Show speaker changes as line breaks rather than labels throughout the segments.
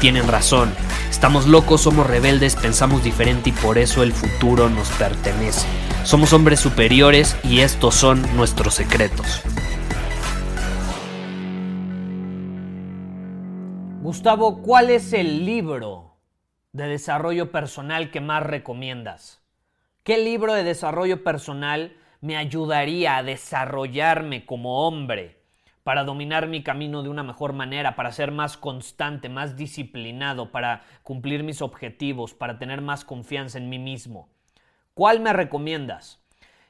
tienen razón. Estamos locos, somos rebeldes, pensamos diferente y por eso el futuro nos pertenece. Somos hombres superiores y estos son nuestros secretos.
Gustavo, ¿cuál es el libro de desarrollo personal que más recomiendas? ¿Qué libro de desarrollo personal me ayudaría a desarrollarme como hombre? Para dominar mi camino de una mejor manera, para ser más constante, más disciplinado, para cumplir mis objetivos, para tener más confianza en mí mismo. ¿Cuál me recomiendas?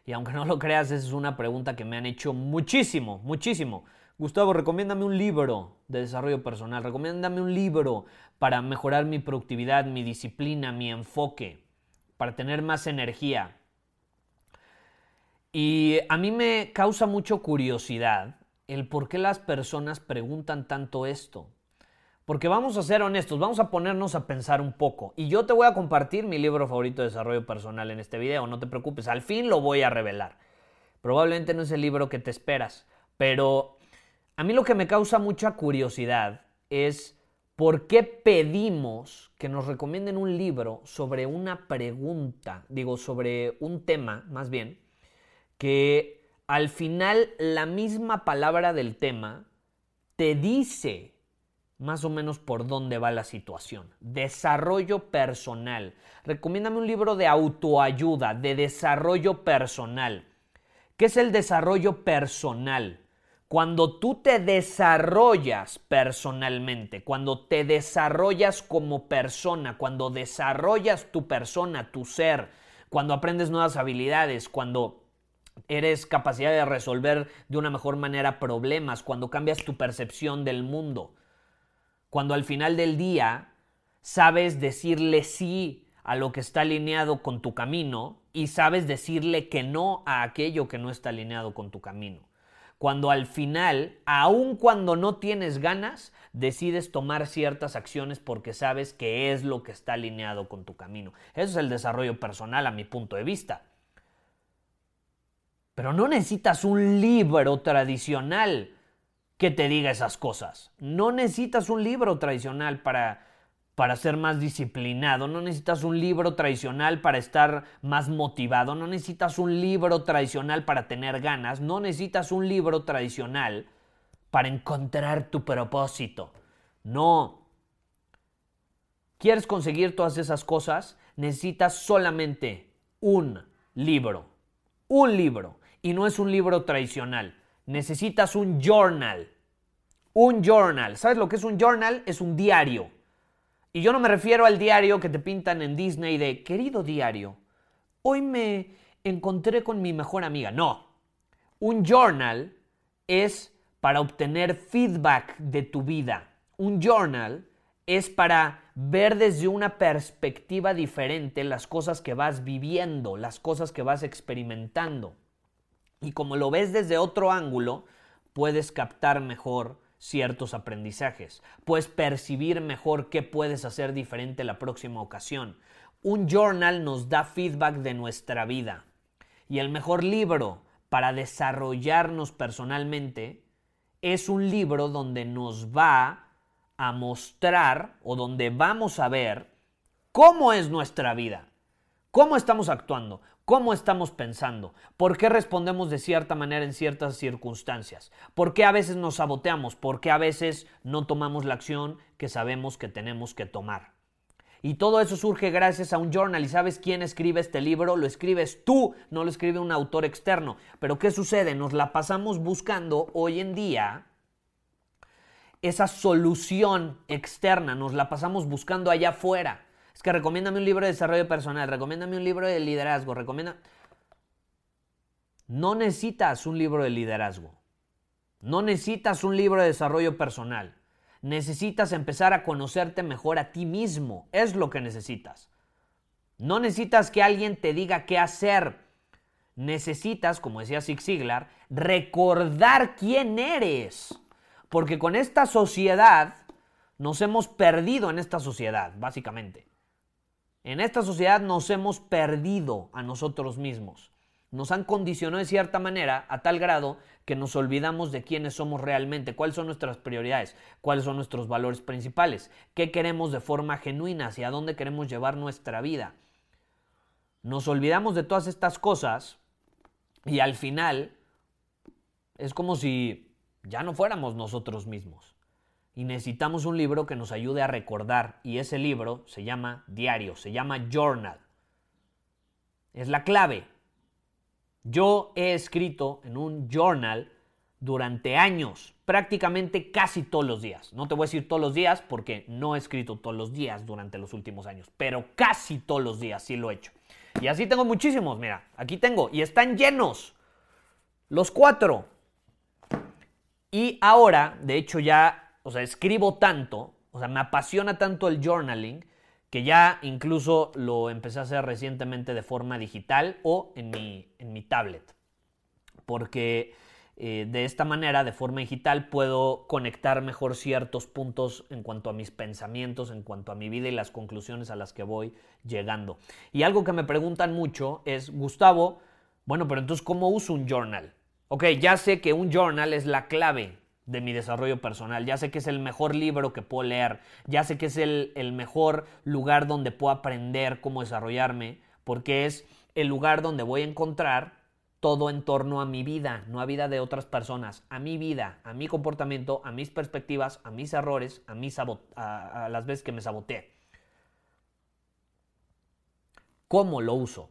Y aunque no lo creas, esa es una pregunta que me han hecho muchísimo, muchísimo. Gustavo, recomiéndame un libro de desarrollo personal, recomiéndame un libro para mejorar mi productividad, mi disciplina, mi enfoque, para tener más energía. Y a mí me causa mucho curiosidad el por qué las personas preguntan tanto esto. Porque vamos a ser honestos, vamos a ponernos a pensar un poco. Y yo te voy a compartir mi libro favorito de desarrollo personal en este video, no te preocupes, al fin lo voy a revelar. Probablemente no es el libro que te esperas, pero a mí lo que me causa mucha curiosidad es por qué pedimos que nos recomienden un libro sobre una pregunta, digo, sobre un tema más bien, que al final la misma palabra del tema te dice más o menos por dónde va la situación. Desarrollo personal. Recomiéndame un libro de autoayuda, de desarrollo personal. ¿Qué es el desarrollo personal? Cuando tú te desarrollas personalmente, cuando te desarrollas como persona, cuando desarrollas tu persona, tu ser, cuando aprendes nuevas habilidades, cuando eres capacidad de resolver de una mejor manera problemas, cuando cambias tu percepción del mundo, cuando al final del día sabes decirle sí a lo que está alineado con tu camino y sabes decirle que no a aquello que no está alineado con tu camino. Cuando al final, aun cuando no tienes ganas, decides tomar ciertas acciones porque sabes que es lo que está alineado con tu camino. Eso es el desarrollo personal a mi punto de vista. Pero no necesitas un libro tradicional que te diga esas cosas. No necesitas un libro tradicional para, para ser más disciplinado. No necesitas un libro tradicional para estar más motivado. No necesitas un libro tradicional para tener ganas. No necesitas un libro tradicional para encontrar tu propósito. No. ¿Quieres conseguir todas esas cosas? Necesitas solamente un libro. Un libro y no es un libro tradicional. Necesitas un journal. Un journal. ¿Sabes lo que es un journal? Es un diario. Y yo no me refiero al diario que te pintan en Disney de, querido diario, hoy me encontré con mi mejor amiga. No. Un journal es para obtener feedback de tu vida. Un journal es para ver desde una perspectiva diferente las cosas que vas viviendo, las cosas que vas experimentando. Y como lo ves desde otro ángulo, puedes captar mejor ciertos aprendizajes, puedes percibir mejor qué puedes hacer diferente la próxima ocasión. Un journal nos da feedback de nuestra vida. Y el mejor libro para desarrollarnos personalmente es un libro donde nos va a mostrar o donde vamos a ver cómo es nuestra vida, cómo estamos actuando, cómo estamos pensando, por qué respondemos de cierta manera en ciertas circunstancias, por qué a veces nos saboteamos, por qué a veces no tomamos la acción que sabemos que tenemos que tomar. Y todo eso surge gracias a un journal. ¿Y sabes quién escribe este libro? Lo escribes tú, no lo escribe un autor externo. Pero ¿qué sucede? Nos la pasamos buscando hoy en día esa solución externa, nos la pasamos buscando allá afuera. Es que recomiéndame un libro de desarrollo personal, recomiéndame un libro de liderazgo, recomienda... No necesitas un libro de liderazgo. No necesitas un libro de desarrollo personal. Necesitas empezar a conocerte mejor a ti mismo. Es lo que necesitas. No necesitas que alguien te diga qué hacer. Necesitas, como decía Zig Ziglar, recordar quién eres. Porque con esta sociedad nos hemos perdido en esta sociedad, básicamente. En esta sociedad nos hemos perdido a nosotros mismos. Nos han condicionado de cierta manera a tal grado que nos olvidamos de quiénes somos realmente, cuáles son nuestras prioridades, cuáles son nuestros valores principales, qué queremos de forma genuina, hacia dónde queremos llevar nuestra vida. Nos olvidamos de todas estas cosas y al final es como si ya no fuéramos nosotros mismos. Y necesitamos un libro que nos ayude a recordar. Y ese libro se llama diario, se llama journal. Es la clave. Yo he escrito en un journal durante años, prácticamente casi todos los días. No te voy a decir todos los días porque no he escrito todos los días durante los últimos años, pero casi todos los días sí lo he hecho. Y así tengo muchísimos, mira, aquí tengo, y están llenos. Los cuatro. Y ahora, de hecho ya, o sea, escribo tanto, o sea, me apasiona tanto el journaling, que ya incluso lo empecé a hacer recientemente de forma digital o en mi, en mi tablet. Porque eh, de esta manera, de forma digital, puedo conectar mejor ciertos puntos en cuanto a mis pensamientos, en cuanto a mi vida y las conclusiones a las que voy llegando. Y algo que me preguntan mucho es, Gustavo, bueno, pero entonces, ¿cómo uso un journal? Ok, ya sé que un journal es la clave de mi desarrollo personal. Ya sé que es el mejor libro que puedo leer. Ya sé que es el, el, mejor lugar donde puedo aprender cómo desarrollarme. Porque es el lugar donde voy a encontrar todo en torno a mi vida, no a vida de otras personas, a mi vida, a mi comportamiento, a mis perspectivas, a mis errores, a, mis a, a las veces que me saboteé. ¿Cómo lo uso?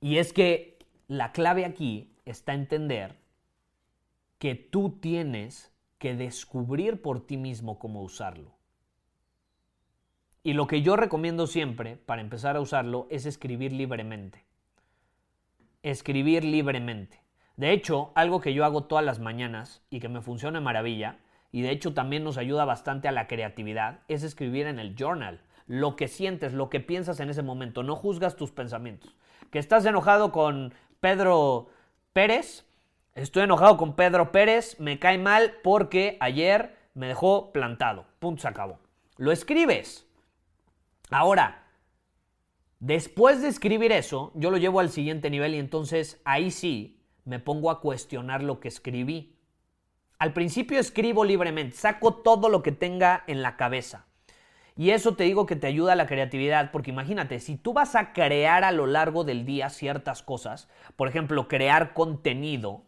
Y es que la clave aquí está entender que tú tienes que descubrir por ti mismo cómo usarlo. Y lo que yo recomiendo siempre para empezar a usarlo es escribir libremente. Escribir libremente. De hecho, algo que yo hago todas las mañanas y que me funciona maravilla, y de hecho también nos ayuda bastante a la creatividad, es escribir en el journal lo que sientes, lo que piensas en ese momento. No juzgas tus pensamientos. Que estás enojado con Pedro Pérez, Estoy enojado con Pedro Pérez, me cae mal porque ayer me dejó plantado. Punto, se acabó. Lo escribes. Ahora, después de escribir eso, yo lo llevo al siguiente nivel y entonces ahí sí me pongo a cuestionar lo que escribí. Al principio escribo libremente, saco todo lo que tenga en la cabeza. Y eso te digo que te ayuda a la creatividad, porque imagínate, si tú vas a crear a lo largo del día ciertas cosas, por ejemplo, crear contenido,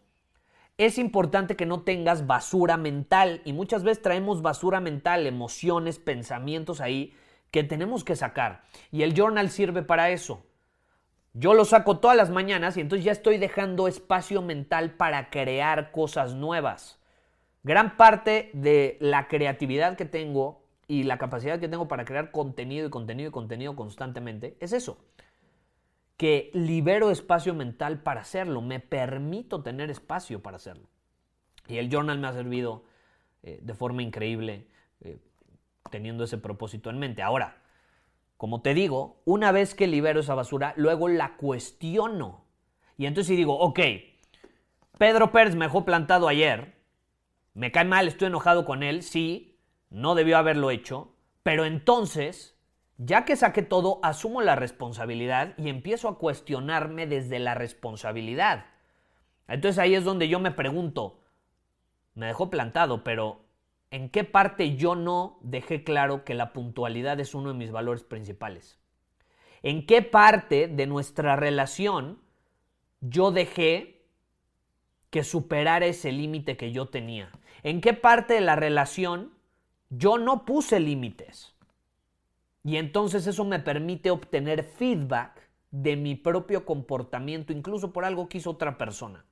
es importante que no tengas basura mental y muchas veces traemos basura mental, emociones, pensamientos ahí que tenemos que sacar. Y el journal sirve para eso. Yo lo saco todas las mañanas y entonces ya estoy dejando espacio mental para crear cosas nuevas. Gran parte de la creatividad que tengo y la capacidad que tengo para crear contenido y contenido y contenido constantemente es eso que libero espacio mental para hacerlo, me permito tener espacio para hacerlo. Y el journal me ha servido eh, de forma increíble eh, teniendo ese propósito en mente. Ahora, como te digo, una vez que libero esa basura, luego la cuestiono. Y entonces digo, ok, Pedro Pérez me dejó plantado ayer, me cae mal, estoy enojado con él, sí, no debió haberlo hecho, pero entonces ya que saqué todo, asumo la responsabilidad y empiezo a cuestionarme desde la responsabilidad. Entonces ahí es donde yo me pregunto, me dejó plantado, pero ¿en qué parte yo no dejé claro que la puntualidad es uno de mis valores principales? ¿En qué parte de nuestra relación yo dejé que superara ese límite que yo tenía? ¿En qué parte de la relación yo no puse límites? Y entonces eso me permite obtener feedback de mi propio comportamiento, incluso por algo que hizo otra persona.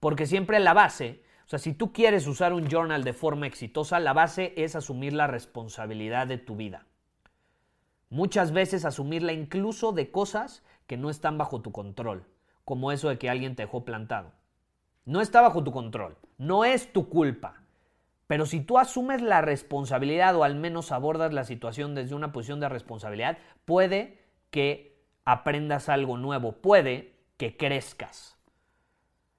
Porque siempre la base, o sea, si tú quieres usar un journal de forma exitosa, la base es asumir la responsabilidad de tu vida. Muchas veces asumirla incluso de cosas que no están bajo tu control, como eso de que alguien te dejó plantado. No está bajo tu control, no es tu culpa. Pero si tú asumes la responsabilidad o al menos abordas la situación desde una posición de responsabilidad, puede que aprendas algo nuevo, puede que crezcas.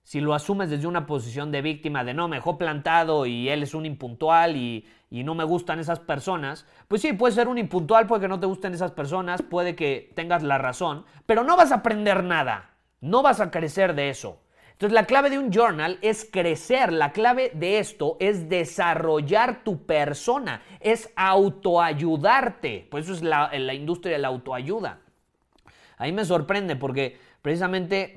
Si lo asumes desde una posición de víctima, de no, me dejó plantado y él es un impuntual y, y no me gustan esas personas, pues sí, puede ser un impuntual porque no te gusten esas personas, puede que tengas la razón, pero no vas a aprender nada, no vas a crecer de eso. Entonces la clave de un journal es crecer, la clave de esto es desarrollar tu persona, es autoayudarte, por eso es la, industria de la autoayuda. Ahí me sorprende porque precisamente,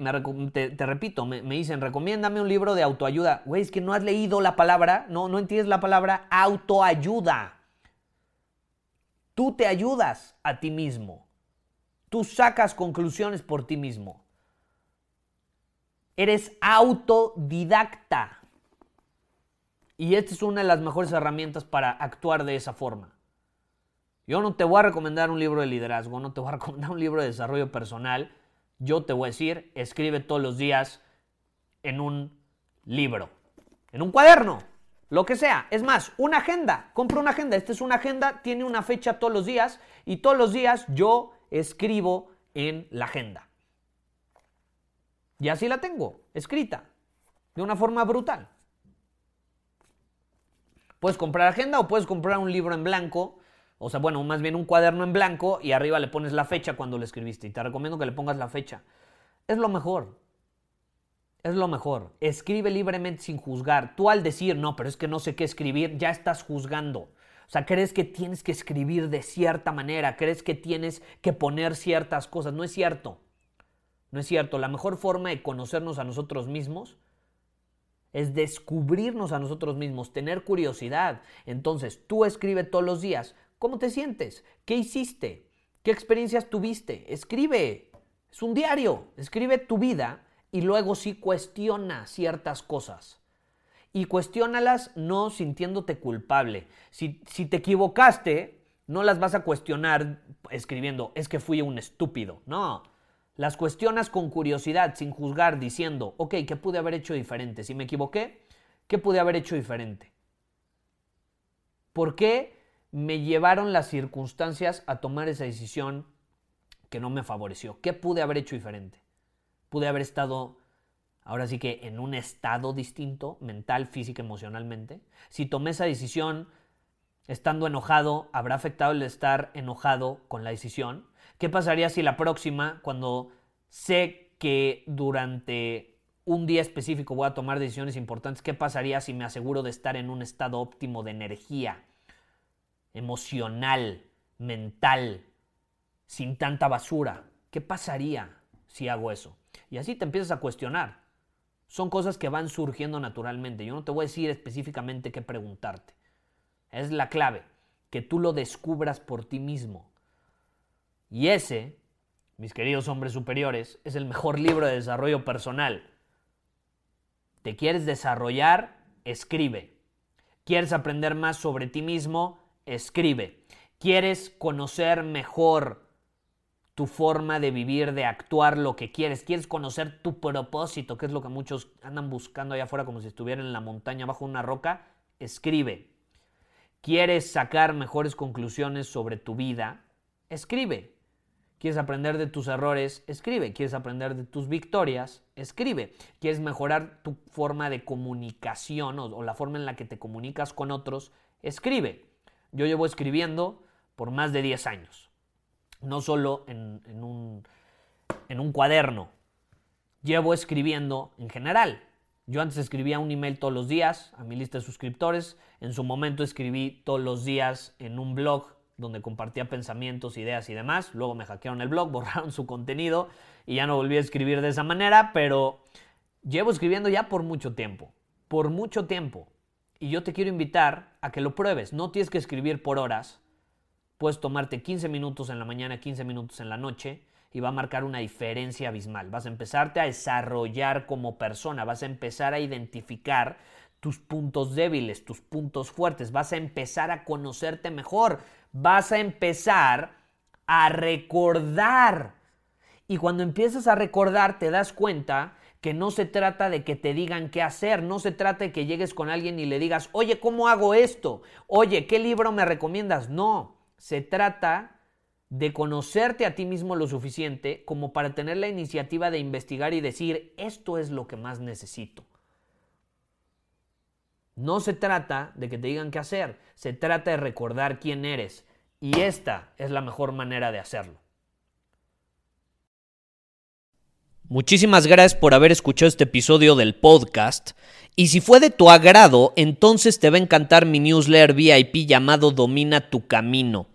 te, repito, me, me, dicen, recomiéndame un libro de autoayuda. Güey, es que no has leído la palabra, no, no entiendes la palabra autoayuda. Tú te ayudas a ti mismo. Tú sacas conclusiones por ti mismo. Eres autodidacta. Y esta es una de las mejores herramientas para actuar de esa forma. Yo no te voy a recomendar un libro de liderazgo, no te voy a recomendar un libro de desarrollo personal. Yo te voy a decir, escribe todos los días en un libro, en un cuaderno, lo que sea. Es más, una agenda. Compra una agenda. Esta es una agenda, tiene una fecha todos los días y todos los días yo escribo en la agenda. Y así la tengo, escrita, de una forma brutal. Puedes comprar agenda o puedes comprar un libro en blanco, o sea, bueno, más bien un cuaderno en blanco y arriba le pones la fecha cuando lo escribiste. Y te recomiendo que le pongas la fecha. Es lo mejor. Es lo mejor. Escribe libremente sin juzgar. Tú al decir, no, pero es que no sé qué escribir, ya estás juzgando. O sea, crees que tienes que escribir de cierta manera, crees que tienes que poner ciertas cosas. No es cierto. No es cierto, la mejor forma de conocernos a nosotros mismos es descubrirnos a nosotros mismos, tener curiosidad. Entonces, tú escribe todos los días, ¿cómo te sientes? ¿Qué hiciste? ¿Qué experiencias tuviste? Escribe, es un diario, escribe tu vida y luego sí cuestiona ciertas cosas. Y cuestiónalas no sintiéndote culpable. Si, si te equivocaste, no las vas a cuestionar escribiendo, es que fui un estúpido. No, las cuestionas con curiosidad, sin juzgar, diciendo, ok, ¿qué pude haber hecho diferente? Si me equivoqué, ¿qué pude haber hecho diferente? ¿Por qué me llevaron las circunstancias a tomar esa decisión que no me favoreció? ¿Qué pude haber hecho diferente? Pude haber estado, ahora sí que, en un estado distinto, mental, físico, emocionalmente. Si tomé esa decisión estando enojado, ¿habrá afectado el estar enojado con la decisión? ¿Qué pasaría si la próxima, cuando sé que durante un día específico voy a tomar decisiones importantes, qué pasaría si me aseguro de estar en un estado óptimo de energía emocional, mental, sin tanta basura? ¿Qué pasaría si hago eso? Y así te empiezas a cuestionar. Son cosas que van surgiendo naturalmente. Yo no te voy a decir específicamente qué preguntarte. Es la clave, que tú lo descubras por ti mismo. Y ese, mis queridos hombres superiores, es el mejor libro de desarrollo personal. ¿Te quieres desarrollar? Escribe. ¿Quieres aprender más sobre ti mismo? Escribe. ¿Quieres conocer mejor tu forma de vivir, de actuar, lo que quieres? ¿Quieres conocer tu propósito, que es lo que muchos andan buscando allá afuera como si estuvieran en la montaña bajo una roca? Escribe. ¿Quieres sacar mejores conclusiones sobre tu vida? Escribe. ¿Quieres aprender de tus errores? Escribe. ¿Quieres aprender de tus victorias? Escribe. ¿Quieres mejorar tu forma de comunicación o, la forma en la que te comunicas con otros? Escribe. Yo llevo escribiendo por más de 10 años. No solo en, un, en un cuaderno. Llevo escribiendo en general. Yo antes escribía un email todos los días a mi lista de suscriptores. En su momento escribí todos los días en un blog donde compartía pensamientos, ideas y demás. Luego me hackearon el blog, borraron su contenido y ya no volví a escribir de esa manera, pero llevo escribiendo ya por mucho tiempo, por mucho tiempo. Y yo te quiero invitar a que lo pruebes. No tienes que escribir por horas. Puedes tomarte 15 minutos en la mañana, 15 minutos en la noche y va a marcar una diferencia abismal. Vas a empezarte a desarrollar como persona, vas a empezar a identificar tus puntos débiles, tus puntos fuertes, vas a empezar a conocerte mejor, vas a empezar a recordar. Y cuando empiezas a recordar te das cuenta que no se trata de que te digan qué hacer, no se trata de que llegues con alguien y le digas, oye, ¿cómo hago esto? Oye, ¿qué libro me recomiendas? No, se trata de conocerte a ti mismo lo suficiente como para tener la iniciativa de investigar y decir, esto es lo que más necesito. No se trata de que te digan qué hacer, se trata de recordar quién eres. Y esta es la mejor manera de hacerlo.
Muchísimas gracias por haber escuchado este episodio del podcast. Y si fue de tu agrado, entonces te va a encantar mi newsletter VIP llamado Domina tu Camino.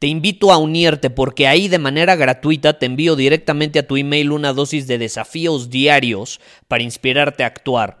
Te invito a unirte porque ahí de manera gratuita te envío directamente a tu email una dosis de desafíos diarios para inspirarte a actuar.